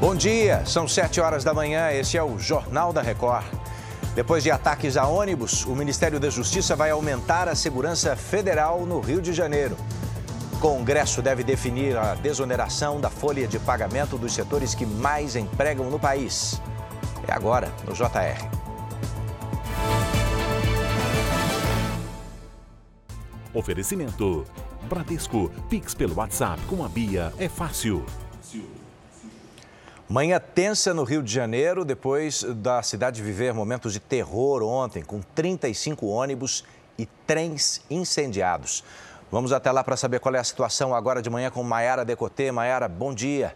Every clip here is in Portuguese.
Bom dia, são 7 horas da manhã, este é o Jornal da Record. Depois de ataques a ônibus, o Ministério da Justiça vai aumentar a segurança federal no Rio de Janeiro. O Congresso deve definir a desoneração da folha de pagamento dos setores que mais empregam no país. É agora, no JR. Oferecimento: Bradesco, Pix pelo WhatsApp com a Bia é fácil. Manhã tensa no Rio de Janeiro, depois da cidade viver momentos de terror ontem, com 35 ônibus e trens incendiados. Vamos até lá para saber qual é a situação agora de manhã com Maiara Decotê. Maiara, bom dia.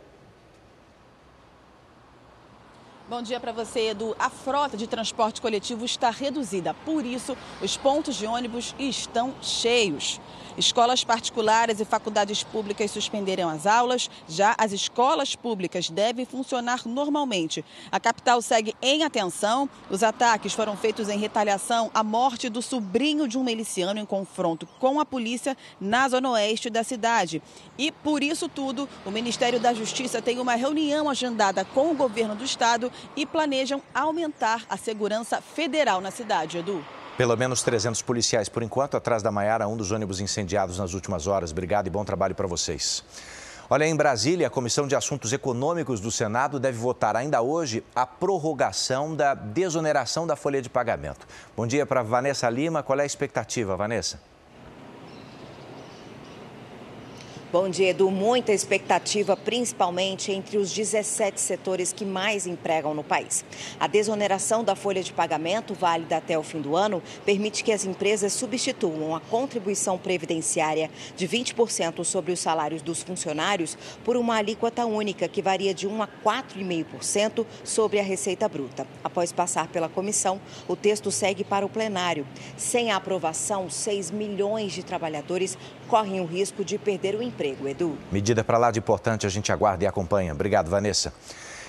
Bom dia para você, Edu. A frota de transporte coletivo está reduzida, por isso, os pontos de ônibus estão cheios. Escolas particulares e faculdades públicas suspenderam as aulas, já as escolas públicas devem funcionar normalmente. A capital segue em atenção. Os ataques foram feitos em retaliação à morte do sobrinho de um miliciano em confronto com a polícia na zona oeste da cidade. E por isso tudo, o Ministério da Justiça tem uma reunião agendada com o governo do estado e planejam aumentar a segurança federal na cidade, Edu. Pelo menos 300 policiais por enquanto, atrás da Maiara, um dos ônibus incendiados nas últimas horas. Obrigado e bom trabalho para vocês. Olha, em Brasília, a Comissão de Assuntos Econômicos do Senado deve votar ainda hoje a prorrogação da desoneração da folha de pagamento. Bom dia para Vanessa Lima. Qual é a expectativa, Vanessa? Bom dia, Edu. Muita expectativa, principalmente entre os 17 setores que mais empregam no país. A desoneração da folha de pagamento, válida até o fim do ano, permite que as empresas substituam a contribuição previdenciária de 20% sobre os salários dos funcionários por uma alíquota única, que varia de 1 a 4,5% sobre a receita bruta. Após passar pela comissão, o texto segue para o plenário. Sem a aprovação, 6 milhões de trabalhadores correm o risco de perder o emprego. Edu. Medida para lá de importante, a gente aguarda e acompanha. Obrigado, Vanessa.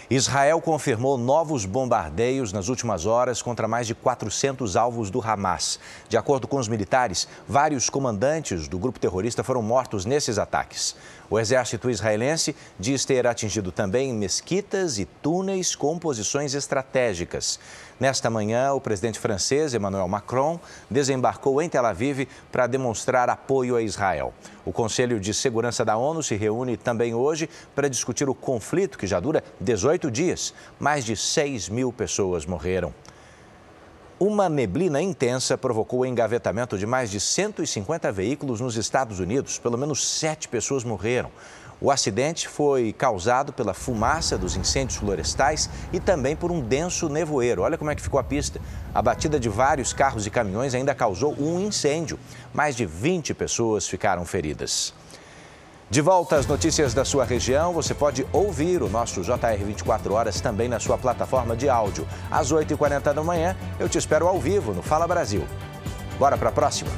Israel confirmou novos bombardeios nas últimas horas contra mais de 400 alvos do Hamas. De acordo com os militares, vários comandantes do grupo terrorista foram mortos nesses ataques. O exército israelense diz ter atingido também mesquitas e túneis com posições estratégicas. Nesta manhã, o presidente francês Emmanuel Macron desembarcou em Tel Aviv para demonstrar apoio a Israel. O Conselho de Segurança da ONU se reúne também hoje para discutir o conflito que já dura 18 dias. Mais de 6 mil pessoas morreram. Uma neblina intensa provocou o engavetamento de mais de 150 veículos nos Estados Unidos. Pelo menos sete pessoas morreram. O acidente foi causado pela fumaça dos incêndios florestais e também por um denso nevoeiro. Olha como é que ficou a pista. A batida de vários carros e caminhões ainda causou um incêndio. Mais de 20 pessoas ficaram feridas. De volta às notícias da sua região, você pode ouvir o nosso JR 24 Horas também na sua plataforma de áudio. Às 8h40 da manhã, eu te espero ao vivo no Fala Brasil. Bora para a próxima?